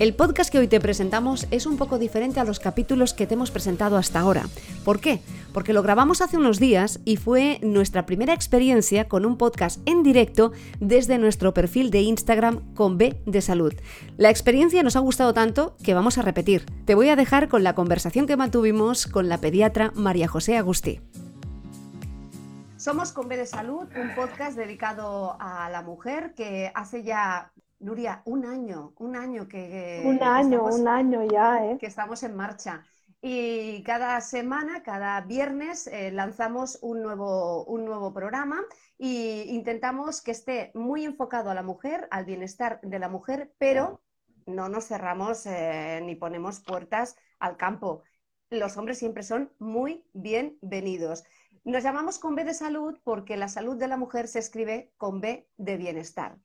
El podcast que hoy te presentamos es un poco diferente a los capítulos que te hemos presentado hasta ahora. ¿Por qué? Porque lo grabamos hace unos días y fue nuestra primera experiencia con un podcast en directo desde nuestro perfil de Instagram con B de Salud. La experiencia nos ha gustado tanto que vamos a repetir. Te voy a dejar con la conversación que mantuvimos con la pediatra María José Agustí. Somos con B de Salud, un podcast dedicado a la mujer que hace ya Nuria, un año, un año que... Un año, un año ya, ¿eh? Que estamos en marcha. Y cada semana, cada viernes, eh, lanzamos un nuevo, un nuevo programa e intentamos que esté muy enfocado a la mujer, al bienestar de la mujer, pero no nos cerramos eh, ni ponemos puertas al campo. Los hombres siempre son muy bienvenidos. Nos llamamos con B de salud porque la salud de la mujer se escribe con B de bienestar.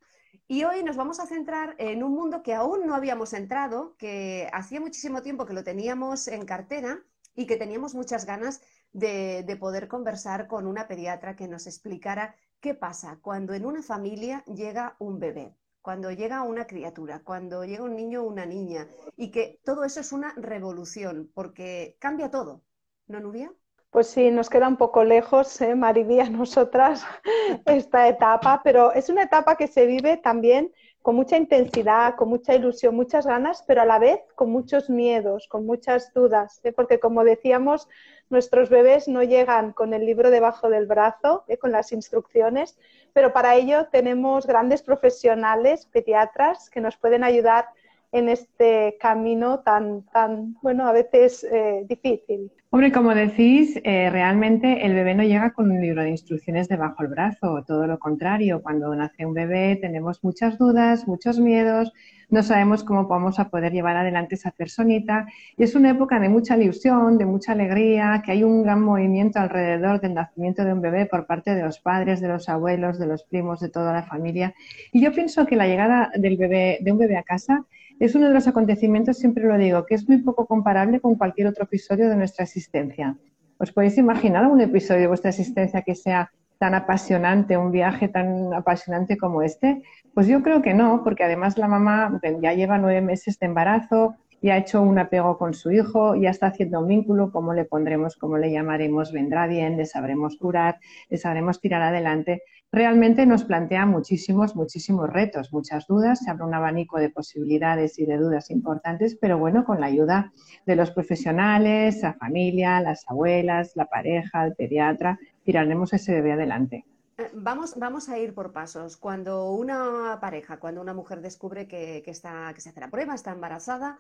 Y hoy nos vamos a centrar en un mundo que aún no habíamos entrado, que hacía muchísimo tiempo que lo teníamos en cartera y que teníamos muchas ganas de, poder conversar con una pediatra que nos explicara qué pasa cuando en una familia llega un bebé, cuando llega una criatura, cuando llega un niño o una niña, y que todo eso es una revolución, porque cambia todo, ¿no, Nuria? Pues sí, nos queda un poco lejos, ¿eh, a nosotras, esta etapa, pero es una etapa que se vive también con mucha intensidad, con mucha ilusión, muchas ganas, pero a la vez con muchos miedos, con muchas dudas, ¿eh? porque como decíamos, nuestros bebés no llegan con el libro debajo del brazo, ¿eh? con las instrucciones, pero para ello tenemos grandes profesionales, pediatras, que nos pueden ayudar en este camino tan, tan bueno, a veces eh, difícil. Hombre, como decís, eh, realmente el bebé no llega con un libro de instrucciones debajo del brazo, todo lo contrario. Cuando nace un bebé tenemos muchas dudas, muchos miedos, no sabemos cómo vamos a poder llevar adelante esa personita. Y es una época de mucha ilusión, de mucha alegría, que hay un gran movimiento alrededor del nacimiento de un bebé por parte de los padres, de los abuelos, de los primos, de toda la familia. Y yo pienso que la llegada del bebé, de un bebé a casa es uno de los acontecimientos, siempre lo digo, que es muy poco comparable con cualquier otro episodio de nuestra existencia. ¿Os podéis imaginar un episodio de vuestra existencia que sea tan apasionante, un viaje tan apasionante como este? Pues yo creo que no, porque además la mamá ya lleva nueve meses de embarazo, y ha hecho un apego con su hijo, ya está haciendo un vínculo, cómo le pondremos, cómo le llamaremos, vendrá bien, le sabremos curar, le sabremos tirar adelante realmente nos plantea muchísimos, muchísimos retos, muchas dudas, se abre un abanico de posibilidades y de dudas importantes, pero bueno, con la ayuda de los profesionales, la familia, las abuelas, la pareja, el pediatra, tiraremos ese bebé adelante. Eh, vamos, vamos a ir por pasos. Cuando una pareja, cuando una mujer descubre que, está, que se hace la prueba, está embarazada,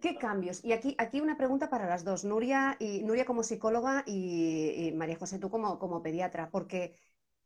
¿qué cambios? Y aquí, aquí una pregunta para las dos, Nuria, y, Nuria como psicóloga y, María José, tú como, como pediatra, porque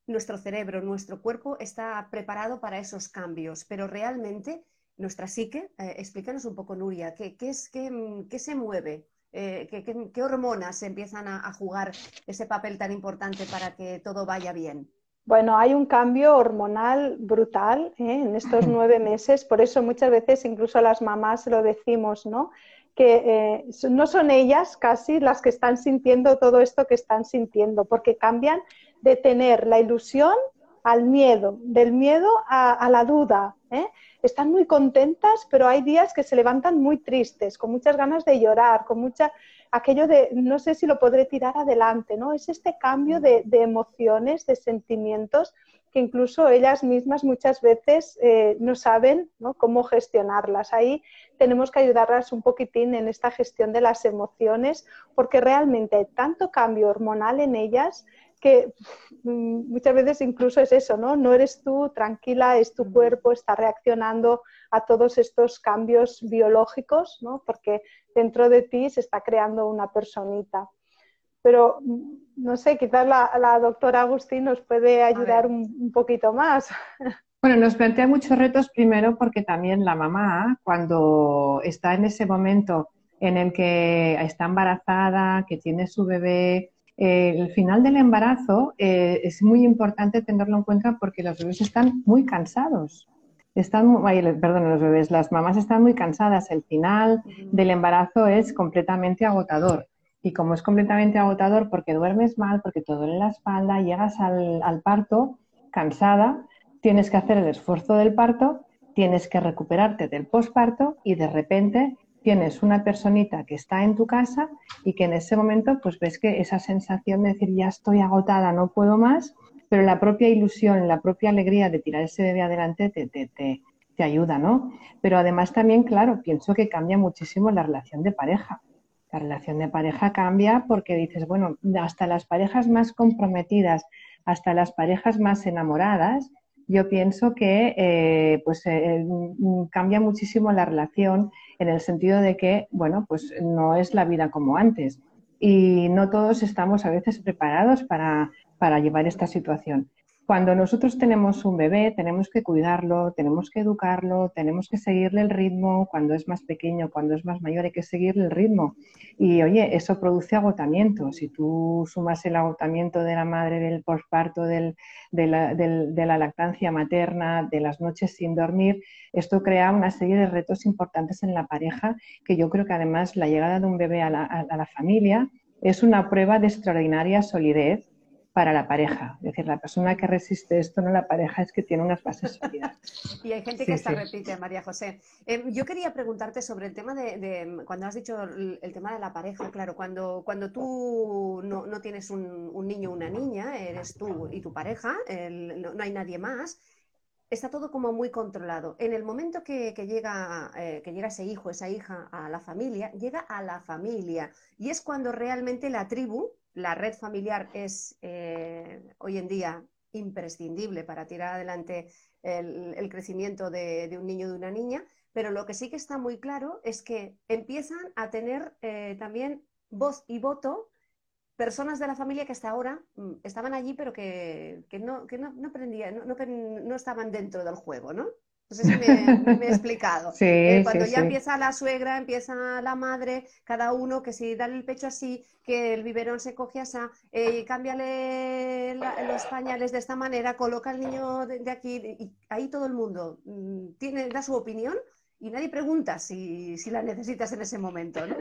nuestro cerebro, nuestro cuerpo está preparado para esos cambios, pero realmente nuestra psique, eh, explícanos un poco, Nuria, ¿qué, es, qué, se mueve? Eh, ¿qué, hormonas empiezan a, jugar ese papel tan importante para que todo vaya bien? Bueno, hay un cambio hormonal brutal ¿eh? en estos nueve meses, por eso muchas veces incluso las mamás lo decimos, ¿no? que no son ellas casi las que están sintiendo todo esto que están sintiendo, porque cambian de tener la ilusión al miedo, del miedo a, la duda. ¿eh? Están muy contentas, pero hay días que se levantan muy tristes, con muchas ganas de llorar, con mucha aquello de no sé si lo podré tirar adelante, ¿no? Es este cambio de, emociones, de sentimientos que incluso ellas mismas muchas veces eh, no saben cómo gestionarlas. Ahí tenemos que ayudarlas un poquitín en esta gestión de las emociones, porque realmente hay tanto cambio hormonal en ellas que mm, muchas veces incluso es eso, ¿no? No eres tú, tranquila, es tu cuerpo, está reaccionando a todos estos cambios biológicos, ¿no? Porque dentro de ti se está creando una personita. Pero, mm, no sé, quizás la, doctora Agustín nos puede ayudar un, poquito más. Bueno, nos plantea muchos retos primero porque también la mamá, cuando está en ese momento en el que está embarazada, que tiene su bebé. Eh, el final del embarazo eh, es muy importante tenerlo en cuenta porque los bebés están muy cansados. Están, perdón, los bebés, las mamás están muy cansadas. El final del embarazo es completamente agotador. Y como es completamente agotador porque duermes mal, porque te duele la espalda, llegas al, al parto cansada, tienes que hacer el esfuerzo del parto, tienes que recuperarte del posparto y de repente tienes una personita que está en tu casa y que en ese momento pues ves que esa sensación de decir ya estoy agotada, no puedo más, pero la propia ilusión, la propia alegría de tirar ese bebé adelante te, te, te, te ayuda, ¿no? Pero además también, claro, pienso que cambia muchísimo la relación de pareja. La relación de pareja cambia porque dices, bueno, hasta las parejas más comprometidas, hasta las parejas más enamoradas, yo pienso que eh, pues eh, mm, cambia muchísimo la relación en el sentido de que, bueno, pues no es la vida como antes y no todos estamos a veces preparados para, para llevar esta situación. Cuando nosotros tenemos un bebé, tenemos que cuidarlo, tenemos que educarlo, tenemos que seguirle el ritmo. Cuando es más pequeño, cuando es más mayor, hay que seguirle el ritmo. Y oye, eso produce agotamiento. Si tú sumas el agotamiento de la madre, del posparto, del, de, la, de, la, lactancia materna, de las noches sin dormir, esto crea una serie de retos importantes en la pareja que yo creo que además la llegada de un bebé a la, a la familia es una prueba de extraordinaria solidez para la pareja. Es decir, la persona que resiste esto, no la pareja, es que tiene unas bases sólidas. y hay gente que está repite, María José. Em, yo quería preguntarte sobre el tema de, cuando has dicho el, tema de la pareja, claro, cuando, cuando tú no, tienes un, niño o una niña, eres tú y tu pareja, no, hay nadie más, está todo como muy controlado. En el momento que, llega, eh, que llega ese hijo, esa hija a la familia, llega a la familia. Y es cuando realmente la tribu, la red familiar es eh, hoy en día imprescindible para tirar adelante el, crecimiento de, un niño o de una niña, pero lo que sí que está muy claro es que empiezan a tener eh, también voz y voto personas de la familia que hasta ahora mm, estaban allí pero que, no, no, estaban dentro del juego, ¿no? No sé si me, he explicado. Eh, cuando ya empieza la suegra, empieza la madre, cada uno que si dale el pecho así, que el biberón se coge así, eh, cámbiale los pañales de esta manera, coloca al niño de, aquí, y ahí todo el mundo mm, tiene, da su opinión y nadie pregunta si, si la necesitas en ese momento, ¿no?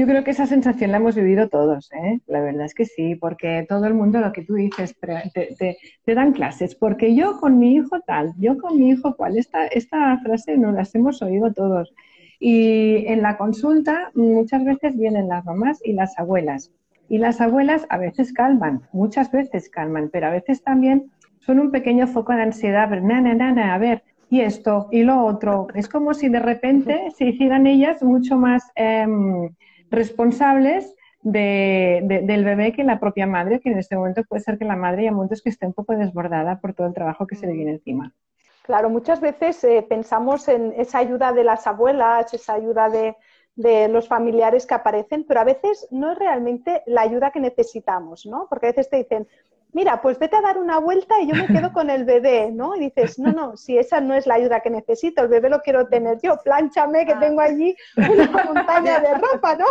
Yo creo que esa sensación la hemos vivido todos, ¿eh? la verdad es que sí, porque todo el mundo lo que tú dices, te, dan clases, porque yo con mi hijo tal, yo con mi hijo cual, esta, esta frase no las hemos oído todos. Y en la consulta muchas veces vienen las mamás y las abuelas. Y las abuelas a veces calman, muchas veces calman, pero a veces también son un pequeño foco de ansiedad, pero nana, a ver, y esto y lo otro. Es como si de repente se hicieran ellas mucho más... Em, responsables del bebé que la propia madre, que en este momento puede ser que la madre ya momentos que esté un poco desbordada por todo el trabajo que se le viene encima. Claro, muchas veces eh, pensamos en esa ayuda de las abuelas, esa ayuda de, de los familiares que aparecen, pero a veces no es realmente la ayuda que necesitamos, ¿no? Porque a veces te dicen, mira, pues vete a dar una vuelta y yo me quedo con el bebé, ¿no? Y dices, no, no, si esa no es la ayuda que necesito, el bebé lo quiero tener yo, plánchame que ah. tengo allí una montaña de ropa, ¿no?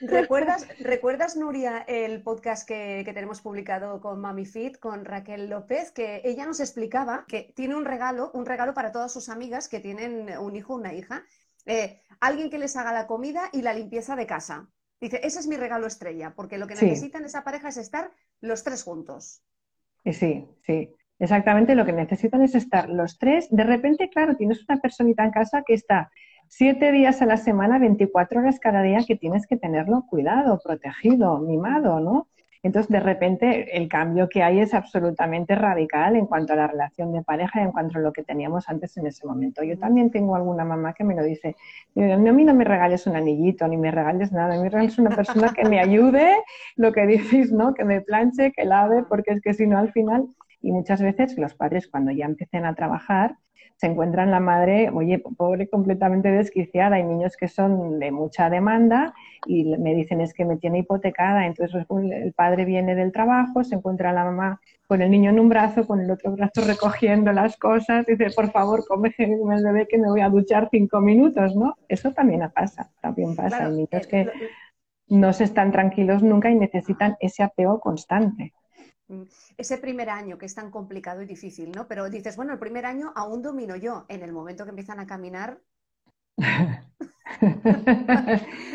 ¿Recuerdas, ¿recuerdas Nuria, el podcast que, tenemos publicado con Mami Fit, con Raquel López, que ella nos explicaba que tiene un regalo, un regalo para todas sus amigas que tienen un hijo o una hija, eh, alguien que les haga la comida y la limpieza de casa. Dice, ese es mi regalo estrella, porque lo que necesitan esa pareja es estar los tres juntos. Sí, sí. Exactamente lo que necesitan es estar los tres. De repente, claro, tienes una personita en casa que está siete días a la semana, 24 horas cada día, que tienes que tenerlo cuidado, protegido, mimado, ¿no? Entonces, de repente, el cambio que hay es absolutamente radical en cuanto a la relación de pareja y en cuanto a lo que teníamos antes en ese momento. Yo también tengo alguna mamá que me lo dice, a mí no me regales un anillito, ni me regales nada, me regales una persona que me ayude, lo que dices, ¿no? Que me planche, que lave, porque es que si no, al final Y muchas veces los padres cuando ya empiecen a trabajar se encuentran la madre, oye, pobre, completamente desquiciada. Hay niños que son de mucha demanda y me dicen es que me tiene hipotecada. Entonces el padre viene del trabajo, se encuentra la mamá con el niño en un brazo, con el otro brazo recogiendo las cosas, dice, por favor, come el bebé que me voy a duchar cinco minutos, ¿no? Eso también pasa, también pasa. Hay niños que no se están tranquilos nunca y necesitan ese apego constante. Mm, ese primer año que es tan complicado y difícil, ¿no? Pero dices, bueno, el primer año aún domino yo. En el momento que empiezan a caminar,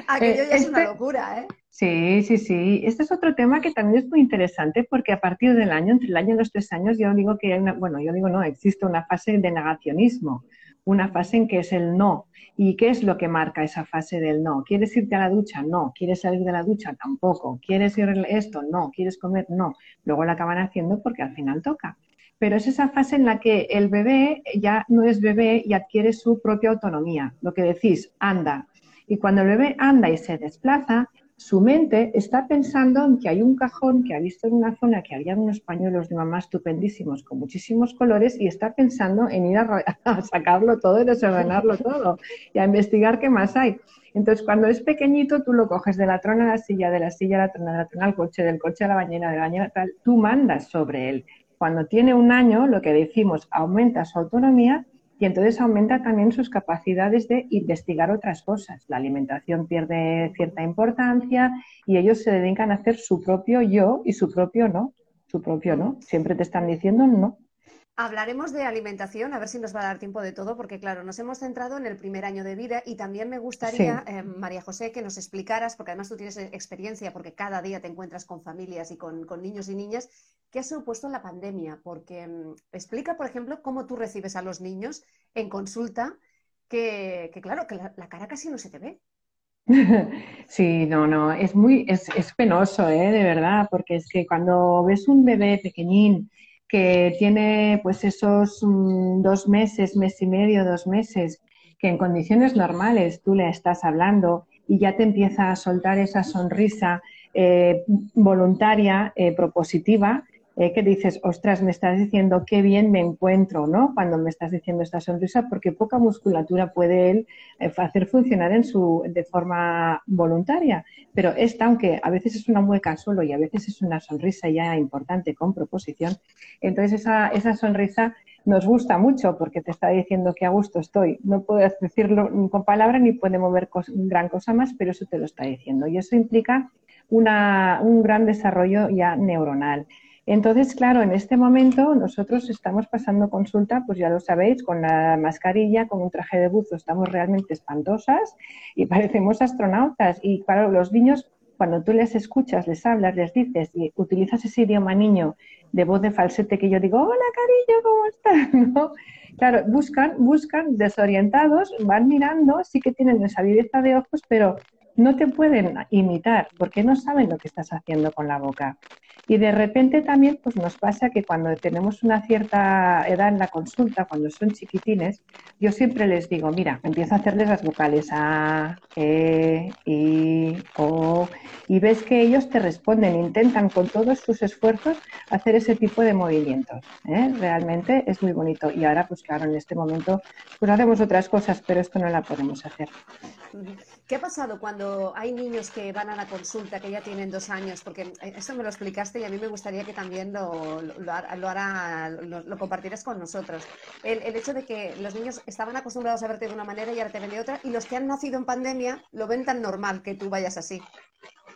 aquello ya es una este locura, ¿eh? Sí, sí, sí. Este es otro tema que también es muy interesante porque a partir del año, entre el año y los tres años, yo digo que hay una, bueno, yo digo no, existe una fase de negacionismo, una fase en que es el no. ¿Y qué es lo que marca esa fase del no? ¿Quieres irte a la ducha? No. ¿Quieres salir de la ducha? Tampoco. ¿Quieres ir esto? No. ¿Quieres comer? No. Luego la acaban haciendo porque al final toca. Pero es esa fase en la que el bebé ya no es bebé y adquiere su propia autonomía. Lo que decís, anda. Y cuando el bebé anda y se desplaza, su mente está pensando en que hay un cajón que ha visto en una zona que había unos pañuelos de mamá estupendísimos con muchísimos colores y está pensando en ir a, sacarlo todo y desordenarlo todo y a investigar qué más hay. Entonces, cuando es pequeñito, tú lo coges de la trona a la silla, de la silla a la trona, de la trona al coche, del coche a la bañera, de la bañera tal, tú mandas sobre él. Cuando tiene un año, lo que decimos, aumenta su autonomía y entonces aumenta también sus capacidades de investigar otras cosas. La alimentación pierde cierta importancia y ellos se dedican a hacer su propio yo y su propio no. Su propio no. Siempre te están diciendo no. Hablaremos de alimentación, a ver si nos va a dar tiempo de todo, porque claro, nos hemos centrado en el primer año de vida y también me gustaría, eh, María José, que nos explicaras, porque además tú tienes experiencia, porque cada día te encuentras con familias y con, niños y niñas, ¿qué ha supuesto la pandemia? Porque mm, explica, por ejemplo, cómo tú recibes a los niños en consulta, que, claro, que la, cara casi no se te ve. Sí, no, no, es muy, es, es penoso, ¿eh? de verdad, porque es que cuando ves un bebé pequeñín, que tiene pues esos mm, dos meses, mes y medio, dos meses, que en condiciones normales tú le estás hablando y ya te empieza a soltar esa sonrisa eh, voluntaria, eh, propositiva, eh, que dices, ostras, me estás diciendo qué bien me encuentro, ¿no? Cuando me estás diciendo esta sonrisa, porque poca musculatura puede él eh, hacer funcionar en su, de forma voluntaria. Pero esta, aunque a veces es una mueca solo y a veces es una sonrisa ya importante con proposición, entonces esa, esa sonrisa nos gusta mucho porque te está diciendo que a gusto estoy. No puedes decirlo con palabras ni puede mover gran cosa más, pero eso te lo está diciendo. Y eso implica una, un gran desarrollo ya neuronal. Entonces, claro, en este momento nosotros estamos pasando consulta, pues ya lo sabéis, con la mascarilla, con un traje de buzo, estamos realmente espantosas y parecemos astronautas. Y claro, los niños, cuando tú les escuchas, les hablas, les dices y utilizas ese idioma niño de voz de falsete que yo digo, hola cariño, ¿cómo estás? Claro, buscan, buscan desorientados, van mirando, sí que tienen esa viveza de ojos, pero no te pueden imitar porque no saben lo que estás haciendo con la boca. Y de repente también pues nos pasa que cuando tenemos una cierta edad en la consulta, cuando son chiquitines, yo siempre les digo, mira, empiezo a hacerles las vocales A, E, I, O, y ves que ellos te responden, intentan con todos sus esfuerzos hacer ese tipo de movimientos. ¿eh? Realmente es muy bonito. Y ahora, pues claro, en este momento, pues hacemos otras cosas, pero esto no la podemos hacer. ¿Qué ha pasado cuando hay niños que van a la consulta, que ya tienen dos años? Porque eh, esto me lo explicaste y a mí me gustaría que también lo, lo, lo, compartieras con nosotros. El, hecho de que los niños estaban acostumbrados a verte de una manera y ahora te ven de otra, y los que han nacido en pandemia lo ven tan normal que tú vayas así.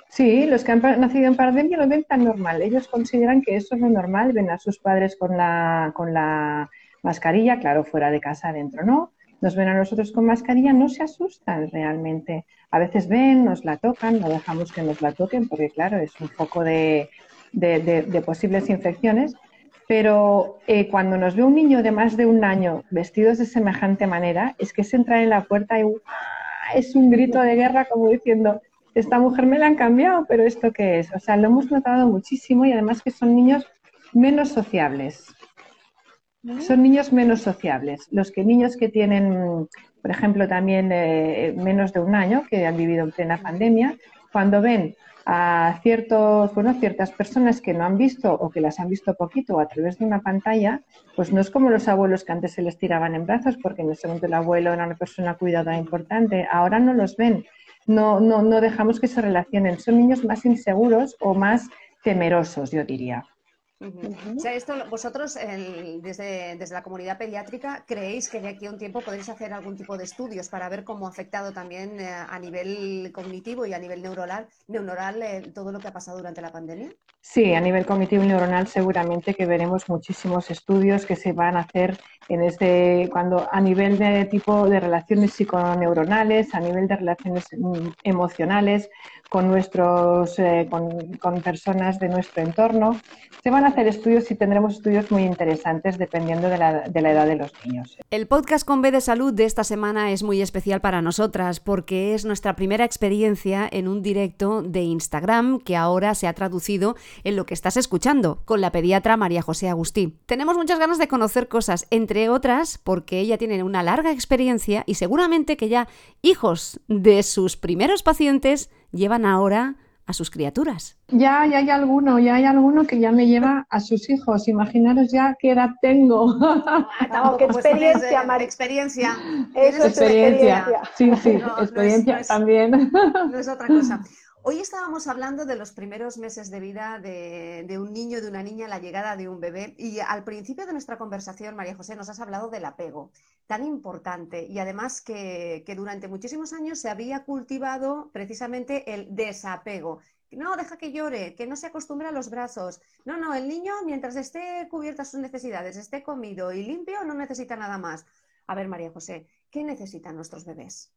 Sí, los que han nacido en pandemia lo ven tan normal. Ellos consideran que eso es lo normal, ven a sus padres con la, con la mascarilla, claro, fuera de casa, adentro no nos ven a nosotros con mascarilla, no se asustan realmente. A veces ven, nos la tocan, no dejamos que nos la toquen porque, claro, es un foco de, posibles infecciones. Pero eh, cuando nos ve un niño de más de un año vestidos de semejante manera, es que se entra en la puerta y es un grito de guerra como diciendo, esta mujer me la han cambiado, pero ¿esto qué es? O sea, lo hemos notado muchísimo y además que son niños menos sociables. Son niños menos sociables. Los que niños que tienen, por ejemplo, también eh, menos de un año, que han vivido en plena pandemia, cuando ven a ciertos, bueno, ciertas personas que no han visto o que las han visto poquito a través de una pantalla, pues no es como los abuelos que antes se les tiraban en brazos porque en ese momento el abuelo era una persona cuidada importante, ahora no los ven, no, no, no dejamos que se relacionen, son niños más inseguros o más temerosos, yo diría. O sea, esto vosotros desde, desde, la comunidad pediátrica creéis que de aquí a un tiempo podéis hacer algún tipo de estudios para ver cómo ha afectado también eh, a nivel cognitivo y a nivel neuronal, neuronal eh, todo lo que ha pasado durante la pandemia. Sí, a nivel cognitivo y neuronal seguramente que veremos muchísimos estudios que se van a hacer en este cuando a nivel de tipo de relaciones psiconeuronales, a nivel de relaciones mm, emocionales con nuestros eh, con, con personas de nuestro entorno. Se van a hacer estudios y tendremos estudios muy interesantes dependiendo de la, edad de los niños. El podcast con B de Salud de esta semana es muy especial para nosotras porque es nuestra primera experiencia en un directo de Instagram que ahora se ha traducido en lo que estás escuchando con la pediatra María José Agustí. Tenemos muchas ganas de conocer cosas, entre otras porque ella tiene una larga experiencia y seguramente que ya hijos de sus primeros pacientes llevan ahora a sus criaturas. Ya, ya hay alguno, ya hay alguno que ya me lleva a sus hijos. Imaginaros ya qué edad tengo. Ah, qué experiencia, María. Experiencia. Eso es experiencia. Sí, sí, experiencia también. No es otra cosa. Hoy estábamos hablando de los primeros meses de vida de, un niño, de una niña, la llegada de un bebé. Y al principio de nuestra conversación, María José, nos has hablado del apego, tan importante. Y además que, durante muchísimos años se había cultivado precisamente el desapego. No, deja que llore, que no se acostumbre a los brazos. No, no, el niño, mientras esté cubierta sus necesidades, esté comido y limpio, no necesita nada más. A ver, María José, ¿qué necesitan nuestros bebés?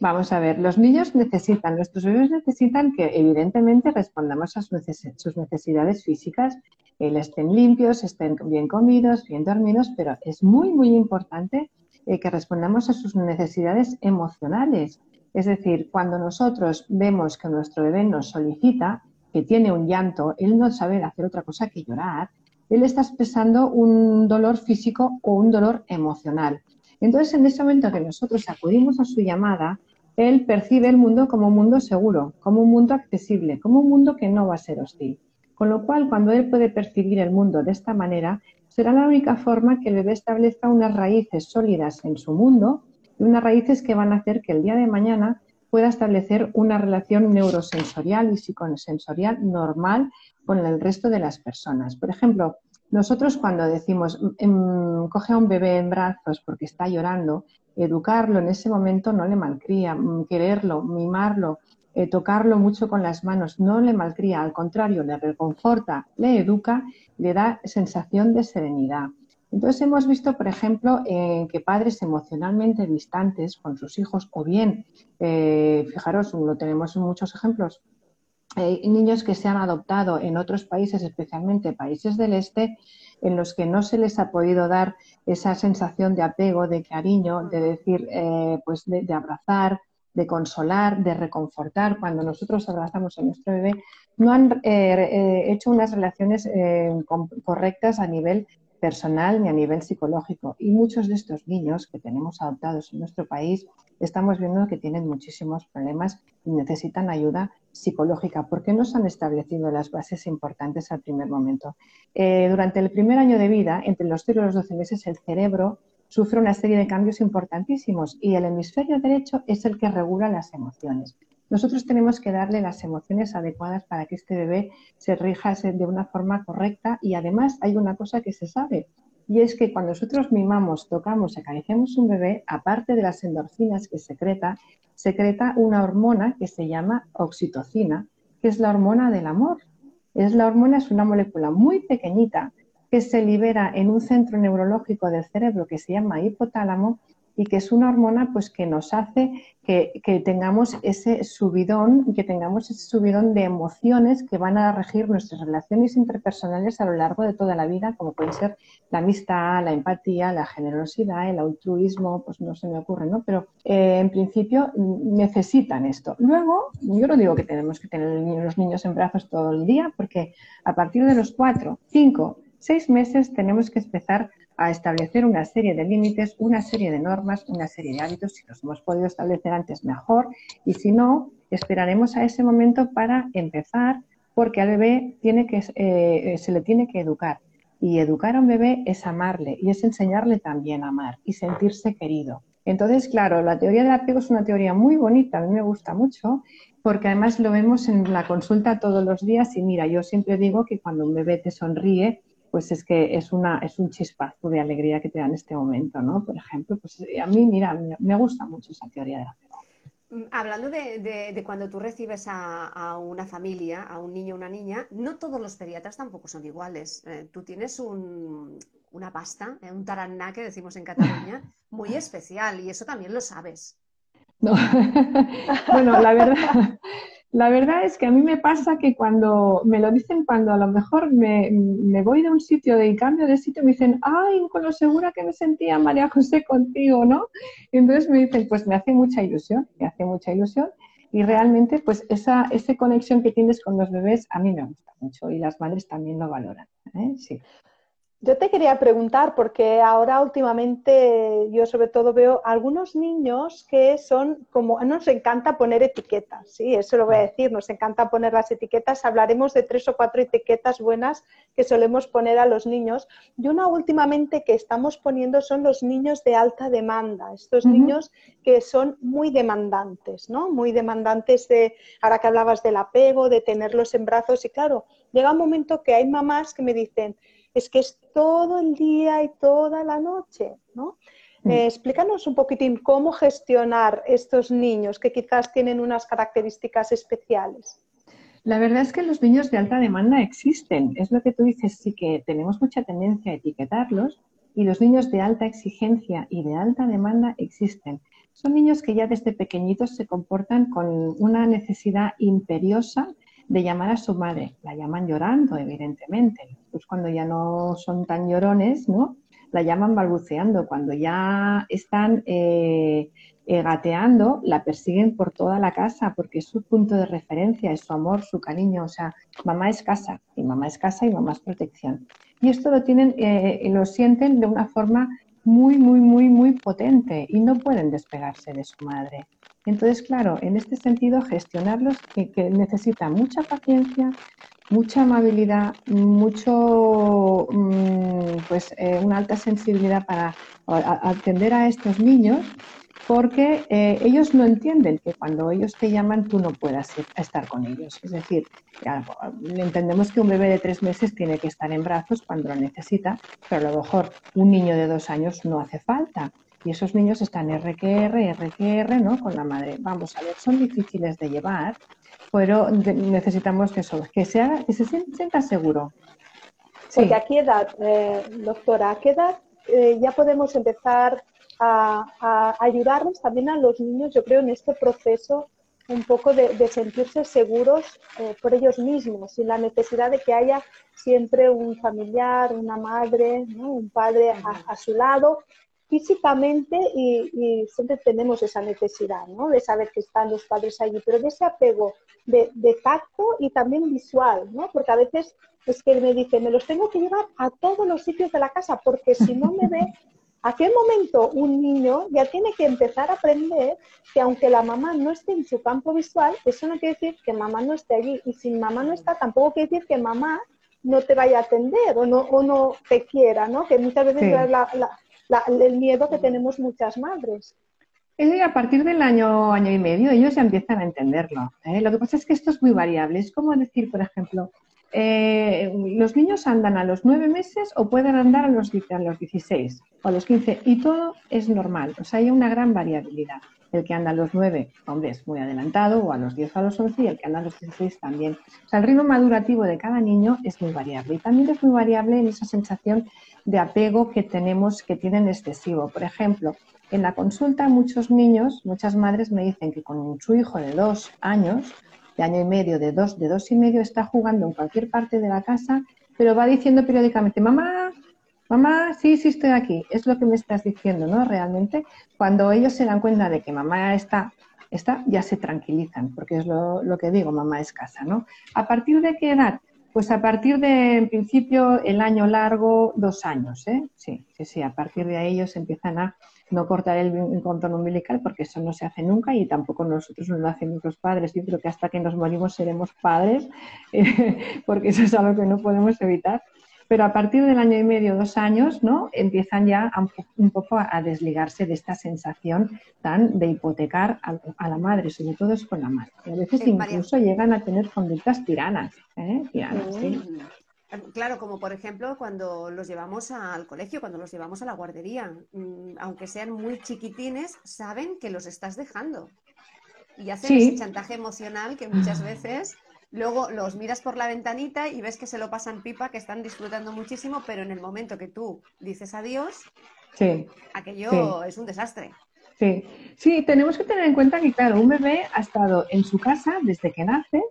Vamos a ver, los niños necesitan, nuestros bebés necesitan que evidentemente respondamos a sus necesidades físicas, que estén limpios, estén bien comidos, bien dormidos, pero es muy, muy importante eh, que respondamos a sus necesidades emocionales. Es decir, cuando nosotros vemos que nuestro bebé nos solicita, que tiene un llanto, él no sabe hacer otra cosa que llorar, él está expresando un dolor físico o un dolor emocional. Entonces, en ese momento que nosotros acudimos a su llamada, él percibe el mundo como un mundo seguro, como un mundo accesible, como un mundo que no va a ser hostil. Con lo cual, cuando él puede percibir el mundo de esta manera, será la única forma que el bebé establezca unas raíces sólidas en su mundo y unas raíces que van a hacer que el día de mañana pueda establecer una relación neurosensorial y psicosensorial normal con el resto de las personas. Por ejemplo, nosotros cuando decimos em, coge a un bebé en brazos porque está llorando, educarlo en ese momento no le malcría, mm, quererlo, mimarlo, eh, tocarlo mucho con las manos, no le malcría, al contrario, le reconforta, le educa, le da sensación de serenidad. Entonces hemos visto, por ejemplo, eh, que padres emocionalmente distantes con sus hijos, o bien, eh, fijaros, lo tenemos en muchos ejemplos, niños que se han adoptado en otros países, especialmente países del este, en los que no se les ha podido dar esa sensación de apego, de cariño, de decir, eh, pues de, abrazar, de consolar, de reconfortar. Cuando nosotros abrazamos a nuestro bebé, no han eh, eh, hecho unas relaciones correctas a nivel personal ni a nivel psicológico. Y muchos de estos niños que tenemos adoptados en nuestro país estamos viendo que tienen muchísimos problemas y necesitan ayuda psicológica porque no se han establecido las bases importantes al primer momento. Eh, durante el primer año de vida, entre los 0 y los 12 meses, el cerebro sufre una serie de cambios importantísimos y el hemisferio derecho es el que regula las emociones. Nosotros tenemos que darle las emociones adecuadas para que este bebé se rija de una forma correcta y además hay una cosa que se sabe y es que cuando nosotros mimamos, tocamos, acariciamos un bebé, aparte de las endorfinas que secreta, secreta una hormona que se llama oxitocina, que es la hormona del amor. Es la hormona es una molécula muy pequeñita que se libera en un centro neurológico del cerebro que se llama hipotálamo y que es una hormona pues que nos hace que, tengamos ese subidón, que tengamos ese subidón de emociones que van a regir nuestras relaciones interpersonales a lo largo de toda la vida, como puede ser la amistad, la empatía, la generosidad, el altruismo, pues no se me ocurre, ¿no? Pero eh, en principio necesitan esto. Luego, yo no digo que tenemos que tener los niños en brazos todo el día, porque a partir de los cuatro, cinco, seis meses tenemos que empezar a establecer una serie de límites, una serie de normas, una serie de hábitos. Si los hemos podido establecer antes, mejor. Y si no, esperaremos a ese momento para empezar, porque al bebé tiene que, eh, se le tiene que educar. Y educar a un bebé es amarle y es enseñarle también a amar y sentirse querido. Entonces, claro, la teoría del apego es una teoría muy bonita, a mí me gusta mucho, porque además lo vemos en la consulta todos los días y mira, yo siempre digo que cuando un bebé te sonríe, pues es que es, una, es un chispazo de alegría que te da en este momento, ¿no? Por ejemplo, pues a mí, mira, me gusta mucho esa teoría del apego. Mm, hablando de, cuando tú recibes a, una familia, a un niño o una niña, no todos los pediatras tampoco son iguales. Eh, tú tienes una pasta, eh, un taraná que decimos en Cataluña, muy especial y eso también lo sabes. No. bueno, la verdad, la verdad es que a mí me pasa que cuando me lo dicen, cuando a lo mejor me, voy de un sitio y cambio de sitio, me dicen, ay, con lo segura que me sentía María José contigo, ¿no? Entonces me dicen, pues me hace mucha ilusión, me hace mucha ilusión. Y realmente, pues esa, esa conexión que tienes con los bebés a mí me gusta mucho y las madres también lo valoran. ¿eh? Sí. Yo te quería preguntar, porque ahora últimamente yo sobre todo veo algunos niños que son como, nos encanta poner etiquetas, sí, eso lo voy a decir, nos encanta poner las etiquetas, hablaremos de tres o cuatro etiquetas buenas que solemos poner a los niños. Y una últimamente que estamos poniendo son los niños de alta demanda, estos niños que son muy demandantes, ¿no? Muy demandantes de, ahora que hablabas del apego, de tenerlos en brazos, y claro, llega un momento que hay mamás que me dicen, es que es todo el día y toda la noche, ¿no? Mm. Eh, explícanos un poquitín cómo gestionar estos niños que quizás tienen unas características especiales. La verdad es que los niños de alta demanda existen. Es lo que tú dices, sí que tenemos mucha tendencia a etiquetarlos y los niños de alta exigencia y de alta demanda existen. Son niños que ya desde pequeñitos se comportan con una necesidad imperiosa de llamar a su madre. La llaman llorando, evidentemente. Pues cuando ya no son tan llorones, ¿no? La llaman balbuceando. Cuando ya están eh, eh, gateando, la persiguen por toda la casa porque es su punto de referencia, es su amor, su cariño. O sea, mamá es casa y mamá es casa y mamá es protección. Y esto lo tienen, eh, lo sienten de una forma muy, muy, muy, muy potente y no pueden despegarse de su madre. Entonces, claro, en este sentido, gestionarlos que, necesita mucha paciencia, mucha amabilidad, mucho, mm, pues, eh, una alta sensibilidad para atender a estos niños, porque eh, ellos no entienden que cuando ellos te llaman tú no puedas estar con ellos. Es decir, entendemos que un bebé de tres meses tiene que estar en brazos cuando lo necesita, pero a lo mejor un niño de dos años no hace falta. Y esos niños están RQR, RQR, ¿no? Con la madre. Vamos a ver, son difíciles de llevar, pero necesitamos que, eso, que, sea, que se sienta seguro. Sí. ¿a qué edad, eh, doctora, a qué edad eh, ya podemos empezar a, ayudarles también a los niños, yo creo, en este proceso un poco de, sentirse seguros eh, por ellos mismos, sin la necesidad de que haya siempre un familiar, una madre, un padre a, su lado físicamente y, siempre tenemos esa necesidad ¿no? de saber que están los padres allí, pero de ese apego de, tacto y también visual, ¿no? porque a veces es que me dice, me los tengo que llevar a todos los sitios de la casa, porque si no me ve, ¿a qué momento un niño ya tiene que empezar a aprender que aunque la mamá no esté en su campo visual, eso no quiere decir que mamá no esté allí, y si mamá no está, tampoco quiere decir que mamá no te vaya a atender o no, o no te quiera, ¿no? Que muchas veces es la el miedo que tenemos muchas madres. a partir del año, año y medio, ellos ya empiezan a entenderlo. ¿eh? Lo que pasa es que esto es muy variable. Es como decir, por ejemplo, eh, los niños andan a los nueve meses o pueden andar a los, a los 16 o a los 15 y todo es normal. O sea, hay una gran variabilidad. El que anda a los 9, hombre, es muy adelantado, o a los 10 o a los 11, y el que anda a los 16 también. O sea, el ritmo madurativo de cada niño es muy variable. Y también es muy variable en esa sensación de apego que tenemos, que tienen excesivo. Por ejemplo, en la consulta muchos niños, muchas madres me dicen que con su hijo de dos años, de año y medio, de dos, de dos y medio, está jugando en cualquier parte de la casa, pero va diciendo periódicamente, mamá, mamá, sí, sí estoy aquí. Es lo que me estás diciendo, ¿no? Realmente, cuando ellos se dan cuenta de que mamá está, está ya se tranquilizan, porque es lo, lo que digo, mamá es casa, ¿no? ¿A partir de qué edad? Pues a partir de, en principio, el año largo, dos años, ¿eh? Sí, sí, sí, a partir de ahí ellos empiezan a no cortar el cordón umbilical porque eso no se hace nunca y tampoco nosotros no lo hacen nuestros padres. Yo creo que hasta que nos morimos seremos padres porque eso es algo que no podemos evitar. Pero a partir del año y medio, dos años, ¿no? Empiezan ya un poco a, desligarse de esta sensación tan de hipotecar a, la madre, sobre todo es con la madre. Y a veces incluso llegan a tener conductas tiranas, ¿eh? Tiranas, sí. Claro, como por ejemplo cuando los llevamos al colegio, cuando los llevamos a la guardería, mm, aunque sean muy chiquitines, saben que los estás dejando. Y hacen ese chantaje emocional que muchas veces luego los miras por la ventanita y ves que se lo pasan pipa, que están disfrutando muchísimo, pero en el momento que tú dices adiós, aquello es un desastre. Sí. sí, tenemos que tener en cuenta que, claro, un bebé ha estado en su casa desde que nace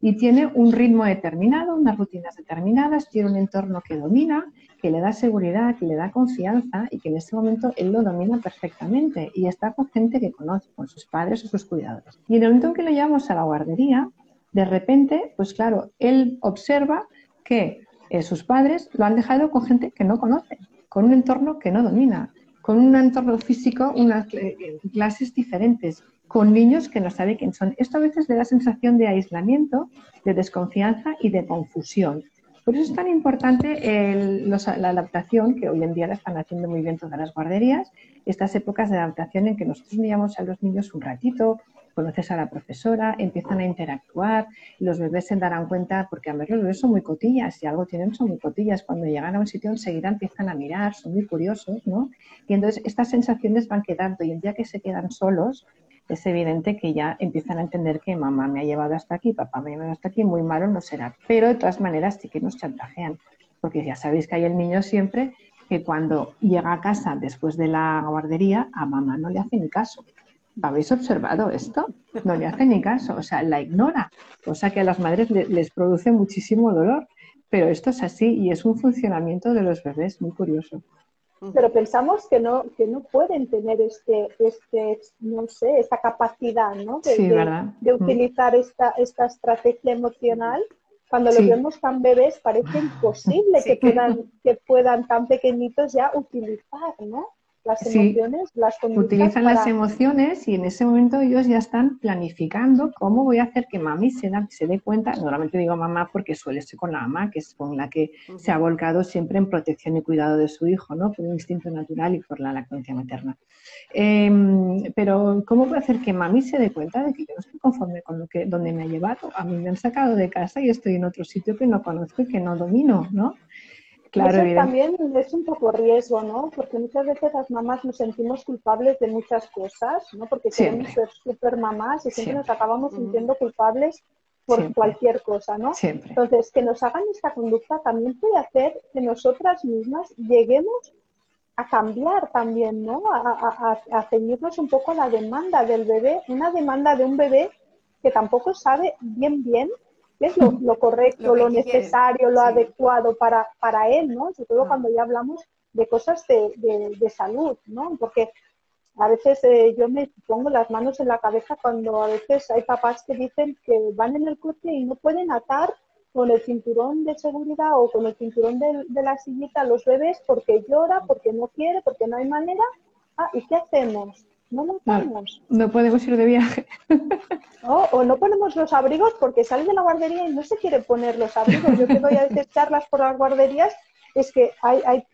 y tiene un ritmo determinado, unas rutinas determinadas, tiene un entorno que domina, que le da seguridad, que le da confianza y que en este momento él lo domina perfectamente y está con gente que conoce, con sus padres o sus cuidadores. Y en el momento en que lo llevamos a la guardería, de repente, pues claro, él observa que eh, sus padres lo han dejado con gente que no conoce, con un entorno que no domina, con un entorno físico, unas eh, clases diferentes, con niños que no sabe quién son. Esto a veces le da sensación de aislamiento, de desconfianza y de confusión. Por eso es tan importante la adaptación, que hoy en día la están haciendo muy bien todas las guarderías, estas épocas de adaptación en que nosotros miramos a los niños un ratito, conoces a la profesora, empiezan a interactuar, los bebés se darán cuenta, porque a ver, los bebés son muy cotillas, si algo tienen son muy cotillas, cuando llegan a un sitio enseguida empiezan a mirar, son muy curiosos, ¿no? Y entonces estas sensaciones van quedando y el día que se quedan solos, es evidente que ya empiezan a entender que mamá me ha llevado hasta aquí, papá me ha llevado hasta aquí, muy malo no será. Pero de todas maneras sí que nos chantajean, porque ya sabéis que hay el niño siempre que cuando llega a casa después de la guardería, a mamá no le hace ni caso. ¿Habéis observado esto? No le hace ni caso, o sea, la ignora, cosa que a las madres les produce muchísimo dolor. Pero esto es así y es un funcionamiento de los bebés muy curioso pero pensamos que no, que no pueden tener este, este, no sé, esta capacidad, ¿no? De, de, utilizar esta, esta estrategia emocional. Cuando los vemos tan bebés parece imposible que puedan, que puedan tan pequeñitos ya utilizar, ¿no? Las emociones, las Utilizan las emociones y en ese momento ellos ya están planificando cómo voy a hacer que mami se, se dé cuenta. Normalmente digo mamá porque suele ser con la mamá, que es con la que se ha volcado siempre en protección y cuidado de su hijo, ¿no? Por un instinto natural y por la lactancia materna. Em, pero ¿cómo voy a hacer que mami se dé cuenta de que yo no estoy conforme con lo que, donde me ha llevado? A mí me han sacado de casa y estoy en otro sitio que no conozco y que no domino, ¿no? Claro, Eso también es un poco riesgo, ¿no? Porque muchas veces las mamás nos sentimos culpables de muchas cosas, ¿no? Porque queremos ser súper mamás y siempre, nos acabamos sintiendo culpables por cualquier cosa, ¿no? Entonces, que nos hagan esta conducta también puede hacer que nosotras mismas lleguemos a cambiar también, ¿no? A, a, ceñirnos un poco a la demanda del bebé, una demanda de un bebé que tampoco sabe bien bien es lo, correcto, lo, necesario, lo adecuado para, para él, ¿no? Sobre todo ah. cuando ya hablamos de cosas de, de, salud, ¿no? Porque a veces eh, yo me pongo las manos en la cabeza cuando a veces hay papás que dicen que van en el coche y no pueden atar con el cinturón de seguridad o con el cinturón de, de la sillita a los bebés porque llora, porque no quiere, porque no hay manera. Ah, ¿y qué hacemos? No nos vamos. No, podemos ir de viaje. o no ponemos los abrigos porque sale de la guardería y no se quiere poner los abrigos. Yo que doy a veces charlas por las guarderías, es que hay, hay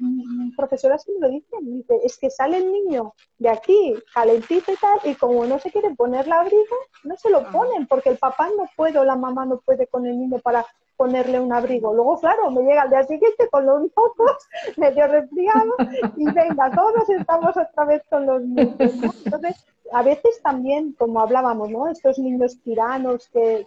profesoras que me lo dicen, es que sale el niño de aquí calentito y tal, y como no se quiere poner el abrigo, no se lo ah. ponen, porque el papá no puede o la mamá no puede con el niño para ponerle un abrigo. Luego, claro, me llega al día siguiente con los ojos medio resfriado y venga, todos estamos otra vez con los niños. Entonces, a veces también, como hablábamos, ¿no? Estos niños tiranos que,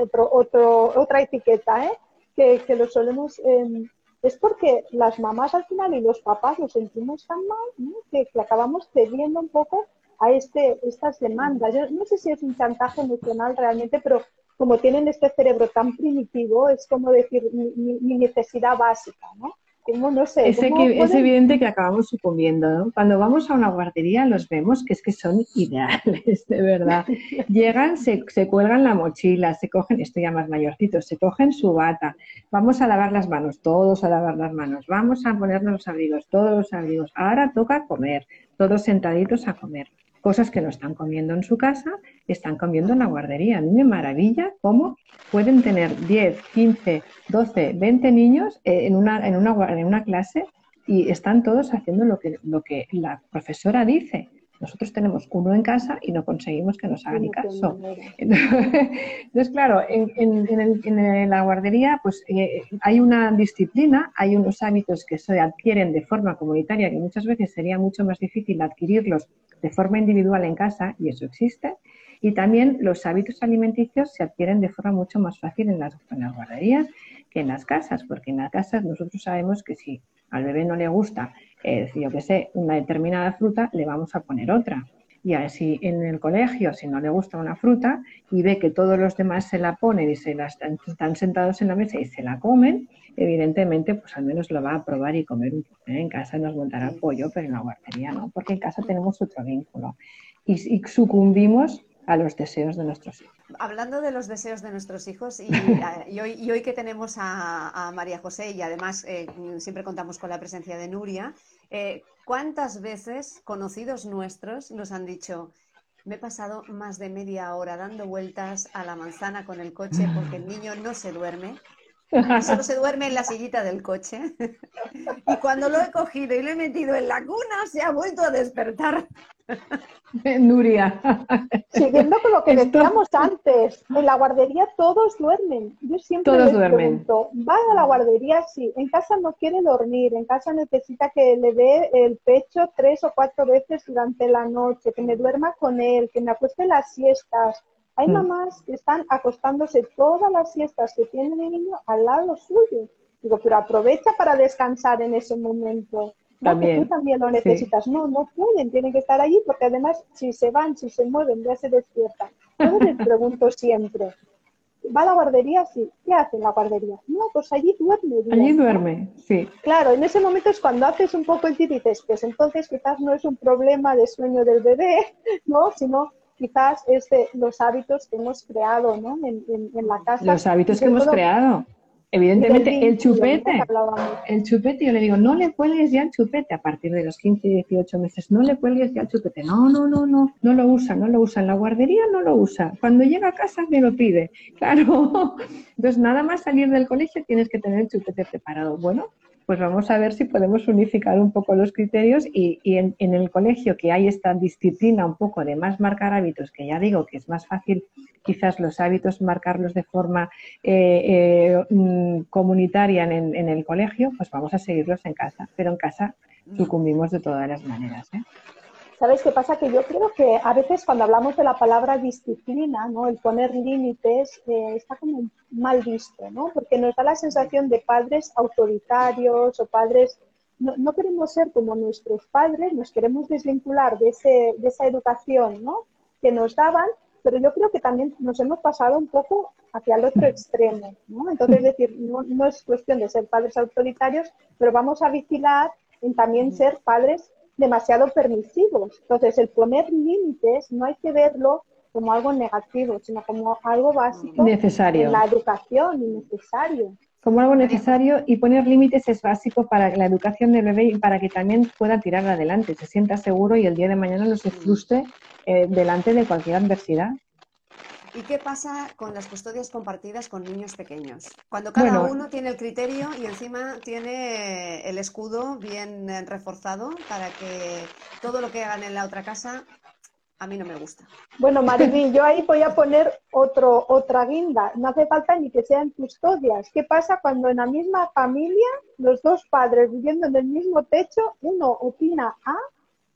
otro, otro, otra etiqueta, ¿eh? Que, que lo solemos... Em, es porque las mamás al final y los papás lo sentimos tan mal ¿no? que, que, acabamos cediendo un poco a este, estas demandas. Yo no sé si es un chantaje emocional realmente, pero como tienen este cerebro tan primitivo, es como decir mi, necesidad básica, ¿no? no sé. Es, es, evidente que acabamos sucumbiendo. ¿no? Cuando vamos a una guardería los vemos que es que son ideales, de verdad. Llegan, se, se cuelgan la mochila, se cogen, esto ya más mayorcitos, se cogen su bata. Vamos a lavar las manos, todos a lavar las manos. Vamos a ponernos los abrigos, todos los abrigos. Ahora toca comer, todos sentaditos a comer cosas que no están comiendo en su casa, están comiendo en la guardería. A mí me maravilla cómo pueden tener 10, 15, 12, 20 niños en una, en una, en una clase y están todos haciendo lo que, lo que la profesora dice. Nosotros tenemos uno en casa y no conseguimos que nos haga ni caso. Entonces, claro, en, en, la guardería pues eh, hay una disciplina, hay unos hábitos que se adquieren de forma comunitaria que muchas veces sería mucho más difícil adquirirlos de forma individual en casa, y eso existe, y también los hábitos alimenticios se adquieren de forma mucho más fácil en las, guarderías que en las casas, porque en las casas nosotros sabemos que si al bebé no le gusta, eh, yo que sé, una determinada fruta, le vamos a poner otra. Y así en el colegio, si no le gusta una fruta y ve que todos los demás se la ponen y se la están, están sentados en la mesa y se la comen, evidentemente, pues al menos lo va a probar y comer un poco. ¿eh? En casa nos montará pollo, pero en la guardería no, porque en casa tenemos otro vínculo. Y, sucumbimos a los deseos de nuestros hijos. Hablando de los deseos de nuestros hijos, y, hoy, que tenemos a, María José y además eh, siempre contamos con la presencia de Nuria, eh, ¿cuántas veces conocidos nuestros nos han dicho, me he pasado más de media hora dando vueltas a la manzana con el coche porque el niño no se duerme Solo se duerme en la sillita del coche. Y cuando lo he cogido y lo he metido en la cuna, se ha vuelto a despertar. Nuria. Siguiendo con lo que decíamos antes, en la guardería todos duermen. Yo siempre todos duermen. pregunto, ¿va a la guardería? Sí. En casa no quiere dormir, en casa necesita que le dé el pecho tres o cuatro veces durante la noche, que me duerma con él, que me acueste las siestas, hay mm. mamás que están acostándose todas las siestas que tiene el niño al lado suyo. Digo, pero aprovecha para descansar en ese momento. también. tú también lo necesitas. No, no pueden, tienen que estar allí porque además si se van, si se mueven, ya se despiertan. Yo les pregunto siempre, ¿va a la guardería? Sí. ¿Qué hace en la guardería? No, pues allí duerme. allí duerme, sí. Claro, en ese momento es cuando haces un poco el y dices, pues entonces quizás no es un problema de sueño del bebé, ¿no? Sino quizás es de los hábitos que hemos creado ¿no? en, la casa. Los hábitos que hemos creado. Evidentemente, el chupete, el chupete, yo le digo, no le cuelgues ya el chupete a partir de los 15 y 18 meses, no le cuelgues ya el chupete. No, no, no, no, no lo usa, no lo usa. En la guardería no lo usa. Cuando llega a casa me lo pide. Claro. Entonces, nada más salir del colegio tienes que tener el chupete preparado. Bueno, pues vamos a ver si podemos unificar un poco los criterios y, en, el colegio que hay esta disciplina un poco de más marcar hábitos, que ya digo que es más fácil quizás los hábitos marcarlos de forma eh, eh, mm, comunitaria en, en, el colegio, pues vamos a seguirlos en casa, pero en casa sucumbimos de todas las maneras. ¿eh? ¿Sabes qué pasa? Que yo creo que a veces cuando hablamos de la palabra disciplina, ¿no? el poner límites, eh, está como mal visto, ¿no? porque nos da la sensación de padres autoritarios o padres... No, queremos ser como nuestros padres, nos queremos desvincular de, ese, de esa educación ¿no? que nos daban, pero yo creo que también nos hemos pasado un poco hacia el otro extremo. ¿no? Entonces, es decir, no, no es cuestión de ser padres autoritarios, pero vamos a vigilar en también ser padres demasiado permisivos. Entonces, el poner límites no hay que verlo como algo negativo, sino como algo básico necesario. en la educación y necesario. Como algo necesario y poner límites es básico para la educación del bebé y para que también pueda tirar adelante, se sienta seguro y el día de mañana no se frustre eh, delante de cualquier adversidad. ¿Y qué pasa con las custodias compartidas con niños pequeños? Cuando cada uno tiene el criterio y encima tiene el escudo bien reforzado para que todo lo que hagan en la otra casa a mí no me gusta. Bueno, Mariví, yo ahí voy a poner otro, otra guinda. No hace falta ni que sean custodias. ¿Qué pasa cuando en la misma familia, los dos padres viviendo en el mismo techo, uno opina A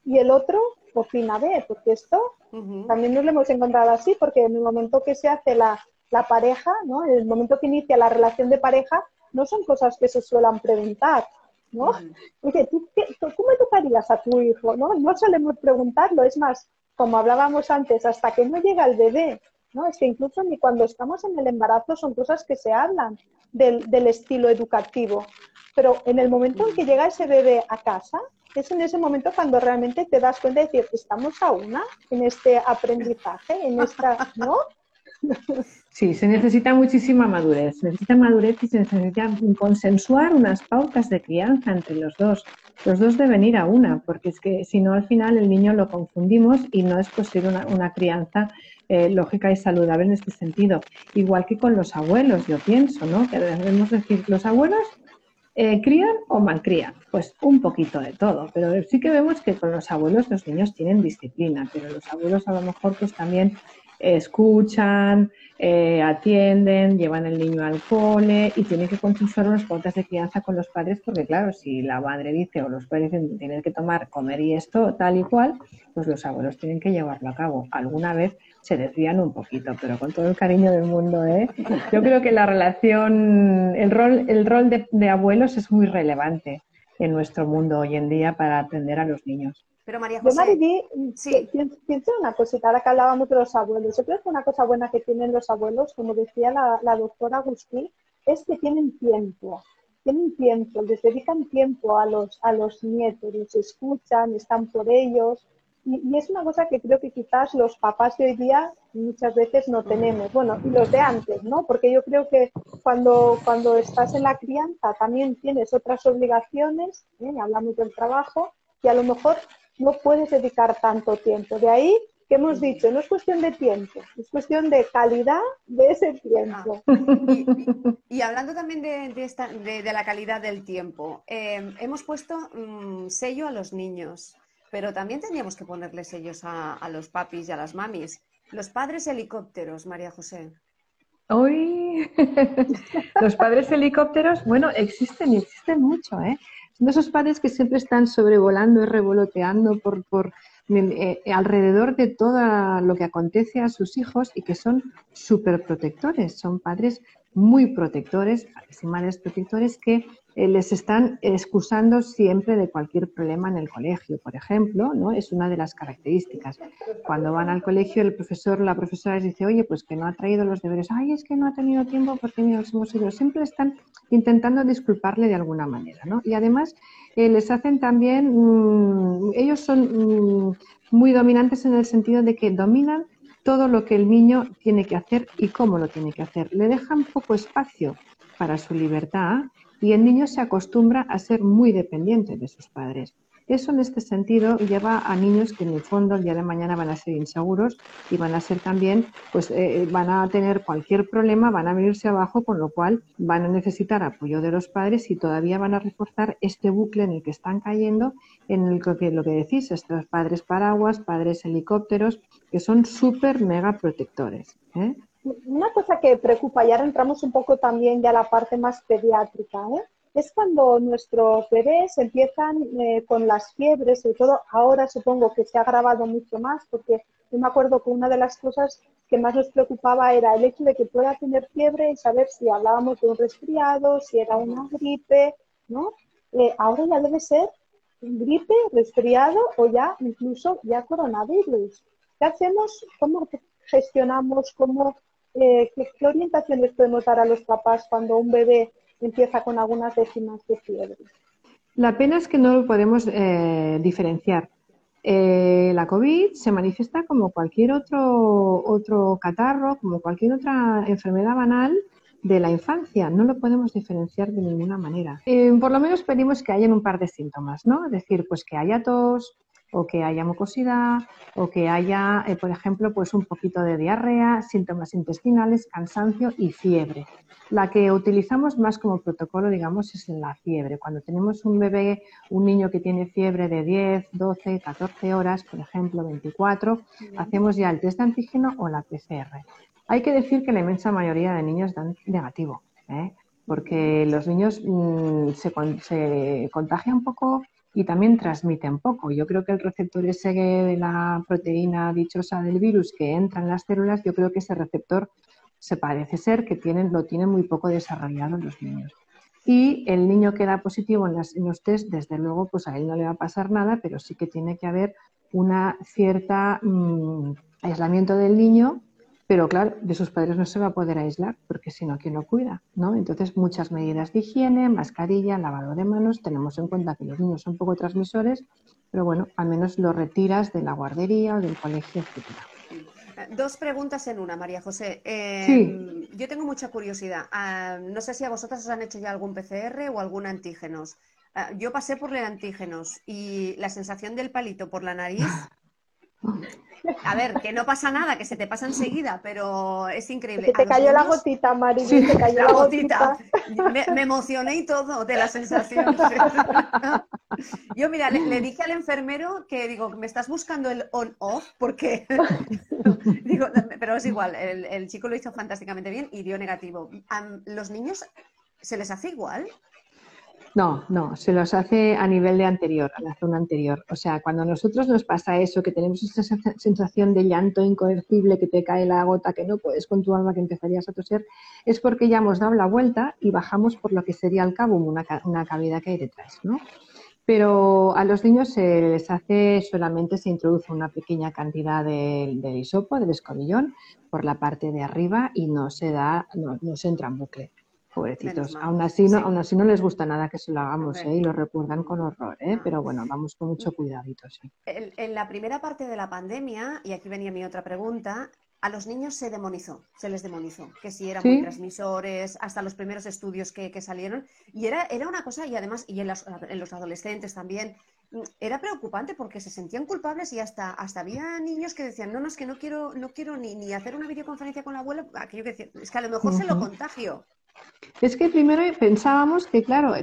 y el otro opina B? Porque esto también nos lo hemos encontrado así, porque en el momento que se hace la, pareja, ¿no? en el momento que inicia la relación de pareja, no son cosas que se suelen preguntar. ¿no? Oye, ¿tú ¿cómo educarías a tu hijo? ¿no? no solemos preguntarlo, es más, como hablábamos antes, hasta que no llega el bebé ¿no? Es que incluso ni cuando estamos en el embarazo son cosas que se hablan del, del estilo educativo. Pero en el momento en que llega ese bebé a casa, es en ese momento cuando realmente te das cuenta de decir, estamos a una en este aprendizaje, en esta, ¿no? Sí, se necesita muchísima madurez, se necesita madurez y se necesita consensuar unas pautas de crianza entre los dos. Los dos deben ir a una, porque es que si no al final el niño lo confundimos y no es posible una, crianza eh, lógica y saludable en este sentido. Igual que con los abuelos, yo pienso, ¿no? Que debemos decir, los abuelos eh, ¿Crían o malcrían? Pues un poquito de todo, pero sí que vemos que con los abuelos los niños tienen disciplina, pero los abuelos a lo mejor pues también escuchan, eh, atienden, llevan el niño al cole y tienen que consensuar unas pautas de crianza con los padres porque claro, si la madre dice o los padres dicen tienen que tomar, comer y esto, tal y cual, pues los abuelos tienen que llevarlo a cabo. Alguna vez se desvían un poquito, pero con todo el cariño del mundo, ¿eh? Yo creo que la relación, el rol, el rol de, de abuelos es muy relevante en nuestro mundo hoy en día para atender a los niños. Pero María José... Yo, sí. pienso una cosita, ahora que hablábamos de los abuelos. Yo creo que una cosa buena que tienen los abuelos, como decía la, doctora Agustín, es que tienen tiempo. Tienen tiempo, les dedican tiempo a los, a los nietos, los escuchan, están por ellos. Y, es una cosa que creo que quizás los papás de hoy día muchas veces no tenemos. Bueno, y los de antes, ¿no? Porque yo creo que cuando, cuando estás en la crianza también tienes otras obligaciones, ¿eh? hablamos del trabajo, y a lo mejor no puedes dedicar tanto tiempo. De ahí que hemos dicho, no es cuestión de tiempo, es cuestión de calidad de ese tiempo. Ah, y, hablando también de, la calidad del tiempo, eh, hemos puesto mm, sello a los niños, pero también teníamos que ponerle sellos a, los papis y a las mamis. Los padres helicópteros, María José. Hoy, los padres helicópteros, bueno, existen y existen mucho, ¿eh? Son esos padres que siempre están sobrevolando y revoloteando por, por eh, alrededor de todo lo que acontece a sus hijos y que son súper protectores. Son padres muy protectores, madres protectores que eh, les están excusando siempre de cualquier problema en el colegio, por ejemplo, ¿no? Es una de las características. Cuando van al colegio, el profesor, la profesora les dice, oye, pues que no ha traído los deberes, ay, es que no ha tenido tiempo porque nos hemos ido. Siempre están intentando disculparle de alguna manera, ¿no? Y además eh, les hacen también, mm, ellos son mm, muy dominantes en el sentido de que dominan todo lo que el niño tiene que hacer y cómo lo tiene que hacer. Le dejan poco espacio para su libertad y el niño se acostumbra a ser muy dependiente de sus padres. Eso en este sentido lleva a niños que en el fondo el día de mañana van a ser inseguros y van a ser también, pues eh, eh, van a tener cualquier problema, van a venirse abajo, con lo cual van a necesitar apoyo de los padres y todavía van a reforzar este bucle en el que están cayendo, en el que lo que decís, estos padres paraguas, padres helicópteros, que son súper mega protectores. ¿eh? una cosa que preocupa, y ahora entramos un poco también ya a la parte más pediátrica, ¿eh? Es cuando nuestros bebés empiezan eh, con las fiebres, sobre todo ahora supongo que se ha agravado mucho más, porque yo me acuerdo que una de las cosas que más nos preocupaba era el hecho de que pueda tener fiebre y saber si hablábamos de un resfriado, si era una gripe, ¿no? Eh, ahora ya debe ser gripe, resfriado o ya incluso ya coronavirus. ¿Qué hacemos? ¿Cómo gestionamos? ¿Cómo eh, ¿qué, orientaciones podemos dar a los papás cuando un bebé empieza con algunas décimas de fiebre? La pena es que no lo podemos eh, diferenciar. Eh, la COVID se manifiesta como cualquier otro, otro catarro, como cualquier otra enfermedad banal de la infancia. No lo podemos diferenciar de ninguna manera. por lo menos pedimos que hayan un par de síntomas, ¿no? Es decir, pues que haya tos, o que haya mucosidad o que haya, eh, por ejemplo, pues un poquito de diarrea, síntomas intestinales, cansancio y fiebre. La que utilizamos más como protocolo, digamos, es la fiebre. Cuando tenemos un bebé, un niño que tiene fiebre de 10, 12, 14 horas, por ejemplo, 24, hacemos ya el test de antígeno o la PCR. Hay que decir que la inmensa mayoría de niños dan negativo, ¿eh? porque los niños mm, se, se contagian un poco y también transmiten poco. Yo creo que el receptor ese de la proteína dichosa del virus que entra en las células, yo creo que ese receptor se parece ser que tienen, lo tienen muy poco desarrollado en los niños. Y el niño que da positivo en, los test, desde luego, pues a él no le va a pasar nada, pero sí que tiene que haber una cierta mm, aislamiento del niño pero claro, de sus padres no se va a poder aislar, porque si no, ¿quién lo cuida? ¿no? Entonces, muchas medidas de higiene, mascarilla, lavado de manos, tenemos en cuenta que los niños son poco transmisores, pero bueno, al menos lo retiras de la guardería o del colegio, etcétera. Dos preguntas en una, María José. Eh, yo tengo mucha curiosidad. Ah, no sé si a vosotras os han hecho ya algún PCR o algún antígenos. Ah, yo pasé por el antígenos y la sensación del palito por la nariz A ver, que no pasa nada, que se te pasa enseguida, pero es increíble. Que te cayó la gotita, Mari, te cayó la, gotita. Me, emocioné y todo de la sensación. Yo, mira, le, dije al enfermero que digo, ¿me estás buscando el on-off? Porque, digo, pero es igual, el, el, chico lo hizo fantásticamente bien y dio negativo. ¿Los niños se les hace igual? No, no, se los hace a nivel de anterior, a la zona anterior. O sea, cuando a nosotros nos pasa eso, que tenemos esa sensación de llanto incoercible, que te cae la gota, que no puedes con tu alma, que empezarías a toser, es porque ya hemos dado la vuelta y bajamos por lo que sería el cabo, una, una cavidad que hay detrás, ¿no? Pero a los niños se les hace solamente, se introduce una pequeña cantidad del de hisopo, del escobillón, por la parte de arriba y no se da, no, no se entra en bucle. Pobrecitos. Aún así, no, aún así no les gusta nada que se lo hagamos ¿eh? y lo recuerdan con horror, ¿eh? pero bueno, vamos con mucho cuidadito. Sí. En, la primera parte de la pandemia, y aquí venía mi otra pregunta, a los niños se demonizó, se les demonizó, que si eran muy transmisores, hasta los primeros estudios que, salieron, y era, era una cosa, y además, y en, en, los adolescentes también, era preocupante porque se sentían culpables y hasta, hasta había niños que decían, no, no, es que no quiero, no quiero ni, ni hacer una videoconferencia con la abuela, aquello que decía, es que a lo mejor se lo contagio. Es que primero pensábamos que, claro,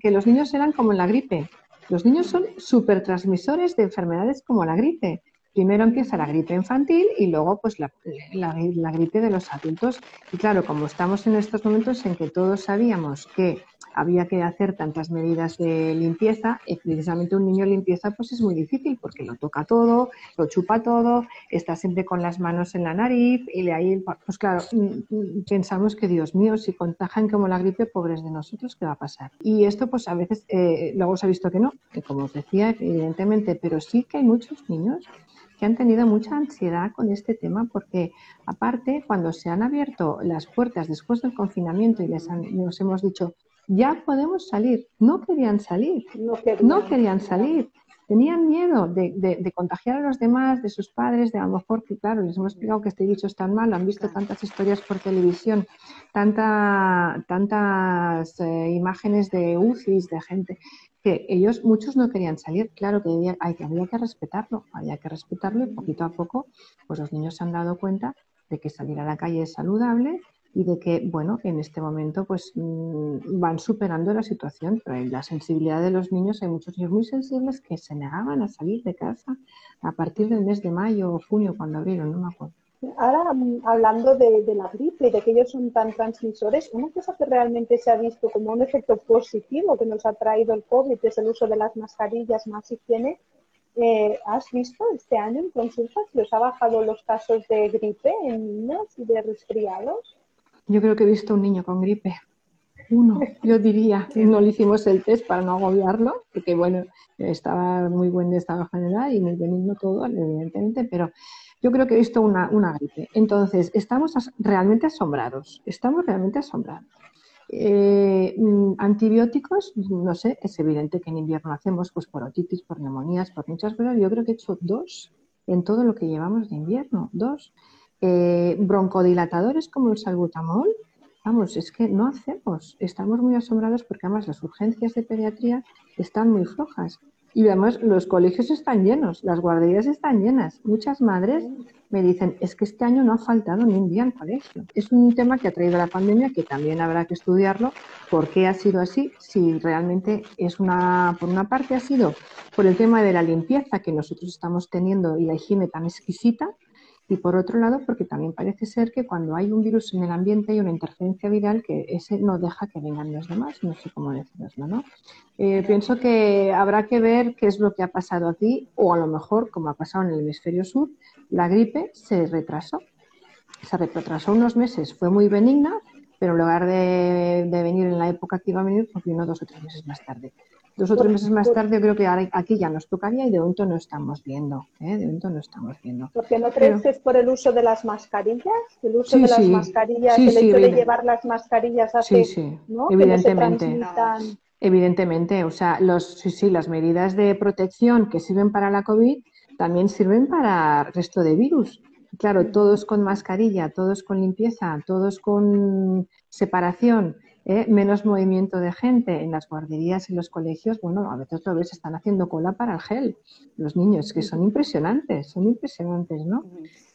que los niños eran como la gripe. Los niños son súper transmisores de enfermedades como la gripe. Primero empieza la gripe infantil y luego pues la, la, gripe de los adultos. Y claro, como estamos en estos momentos en que todos sabíamos que había que hacer tantas medidas de limpieza y precisamente un niño limpieza pues es muy difícil porque lo toca todo, lo chupa todo, está siempre con las manos en la nariz y le ahí, pues claro, mm, mm, pensamos que Dios mío, si contagian como la gripe, pobres de nosotros, ¿qué va a pasar? Y esto pues a veces, eh, luego se ha visto que no, que como os decía, evidentemente, pero sí que hay muchos niños que han tenido mucha ansiedad con este tema porque aparte cuando se han abierto las puertas después del confinamiento y les nos hemos dicho ya podemos salir. No querían salir, no querían, salir. Tenían miedo de, contagiar a los demás, de sus padres, de a lo mejor que, claro, les hemos explicado que este bicho es tan malo, han visto tantas historias por televisión, tanta, tantas eh, imágenes de UCIs, de gente, que ellos, muchos no querían salir. Claro que había, hay, había que respetarlo, había que respetarlo y poquito a poco, pues los niños se han dado cuenta de que salir a la calle es saludable, y de que, bueno, en este momento pues mm, van superando la situación, pero en la sensibilidad de los niños, hay muchos niños muy sensibles que se negaban a salir de casa a partir del mes de mayo o junio, cuando abrieron, no me acuerdo. Ahora, mm, hablando de, la gripe y de que ellos son tan transmisores, una cosa que realmente se ha visto como un efecto positivo que nos ha traído el COVID es el uso de las mascarillas, más higiene. Eh, ¿Has visto este año en consultas que os ha bajado los casos de gripe en niños y de resfriados? Yo creo que he visto un niño con gripe. Uno, yo diría. No le hicimos el test para no agobiarlo, porque bueno, estaba muy buen estado general y muy benigno todo, evidentemente, pero yo creo que he visto una, gripe. Entonces, estamos realmente asombrados. Estamos realmente asombrados. Eh, mm, antibióticos, no sé, es evidente que en invierno hacemos pues por otitis, por neumonías, por muchas cosas. Yo creo que he hecho dos en todo lo que llevamos de invierno, dos. Eh, broncodilatadores como el salbutamol, vamos, es que no hacemos. Estamos muy asombrados porque además las urgencias de pediatría están muy flojas. Y además los colegios están llenos, las guarderías están llenas. Muchas madres me dicen, es que este año no ha faltado ni un día al colegio. Es un tema que ha traído la pandemia que también habrá que estudiarlo. ¿Por qué ha sido así? Si realmente es una, por una parte ha sido por el tema de la limpieza que nosotros estamos teniendo y la higiene tan exquisita, y por otro lado, porque también parece ser que cuando hay un virus en el ambiente hay una interferencia viral que ese no deja que vengan los demás, no sé cómo decirlo, ¿no? Eh, pienso que habrá que ver qué es lo que ha pasado aquí, o a lo mejor, como ha pasado en el hemisferio sur, la gripe se retrasó. Se retrasó unos meses, fue muy benigna, pero en lugar de, venir en la época que iba a venir, pues vino dos o tres meses más tarde. Dos o tres meses más tarde, yo creo que aquí ya nos tocaría y de momento no estamos viendo. ¿eh? De momento no estamos viendo. Porque no crees que es por el uso de las mascarillas, el uso de las mascarillas, el hecho de llevar las mascarillas hace ¿no? evidentemente. Evidentemente, o sea, los, sí, sí, las medidas de protección que sirven para la COVID también sirven para el resto de virus. Claro, todos con mascarilla, todos con limpieza, todos con separación ¿eh? menos movimiento de gente en las guarderías y los colegios, bueno, a veces lo ves, están haciendo cola para el gel, los niños, que son impresionantes, son impresionantes, ¿no?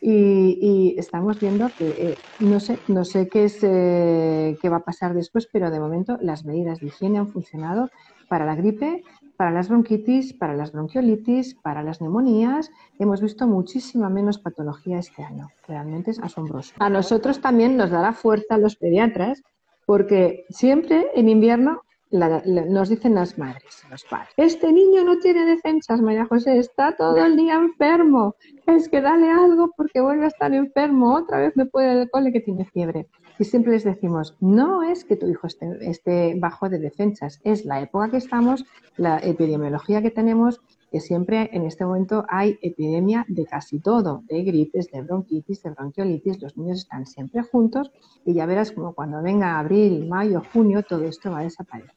Y, estamos viendo que, eh, no sé, no sé qué, es, eh, qué va a pasar después, pero de momento las medidas de higiene han funcionado para la gripe, para las bronquitis, para las bronquiolitis, para las neumonías. Hemos visto muchísima menos patología este año. Realmente es asombroso. A nosotros también nos dará fuerza los pediatras porque siempre en invierno nos dicen las madres, los padres, este niño no tiene defensas, María José, está todo el día enfermo, es que dale algo porque vuelve a estar enfermo, otra vez me puede el cole que tiene fiebre. Y siempre les decimos, no es que tu hijo esté, esté bajo de defensas, es la época que estamos, la epidemiología que tenemos que siempre en este momento hay epidemia de casi todo, de gripes, de bronquitis, de bronquiolitis, los niños están siempre juntos y ya verás como cuando venga abril, mayo, junio, todo esto va a desaparecer.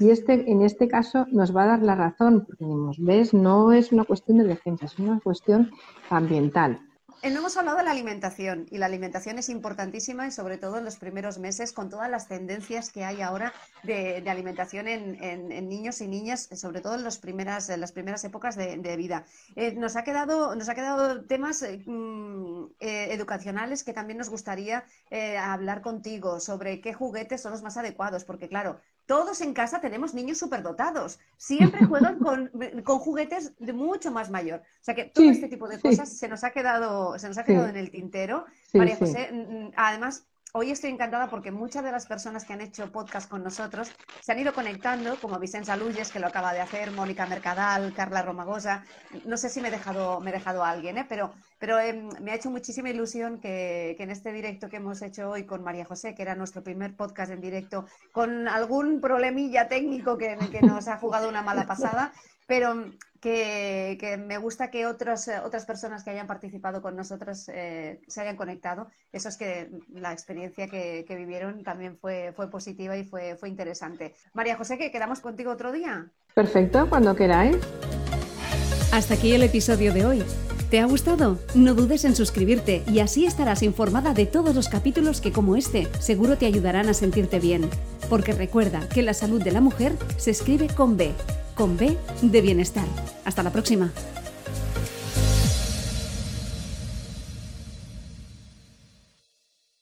Y este, en este caso nos va a dar la razón, porque ves, no es una cuestión de defensa, es una cuestión ambiental. Eh, no hemos hablado de la alimentación y la alimentación es importantísima y sobre todo en los primeros meses con todas las tendencias que hay ahora de, alimentación en, niños y niñas, sobre todo en, primeras, las primeras épocas de, vida. Eh, nos, ha quedado, nos ha quedado temas eh, mm, educacionales que también nos gustaría hablar contigo sobre qué juguetes son los más adecuados, porque claro, todos en casa tenemos niños superdotados. Siempre juegan con, juguetes de mucho más mayor. O sea que todo este tipo de cosas se nos ha quedado, se nos ha quedado en el tintero. María José, además, Hoy estoy encantada porque muchas de las personas que han hecho podcast con nosotros se han ido conectando, como Vicenza Luyes, que lo acaba de hacer, Mónica Mercadal, Carla Romagosa. No sé si me he dejado, me he dejado a alguien, ¿eh? pero, pero em, me ha hecho muchísima ilusión que, en este directo que hemos hecho hoy con María José, que era nuestro primer podcast en directo, con algún problemilla técnico que nos ha jugado una mala pasada, pero que, me gusta que otras eh, otras personas que hayan participado con nosotros eh, se hayan conectado. Eso es que la experiencia que, vivieron también fue, fue positiva y fue, fue interesante. María José, que quedamos contigo otro día. Perfecto, cuando queráis. Hasta aquí el episodio de hoy. ¿Te ha gustado? No dudes en suscribirte y así estarás informada de todos los capítulos que como este seguro te ayudarán a sentirte bien. Porque recuerda que la salud de la mujer se escribe con B con B de bienestar. Hasta la próxima.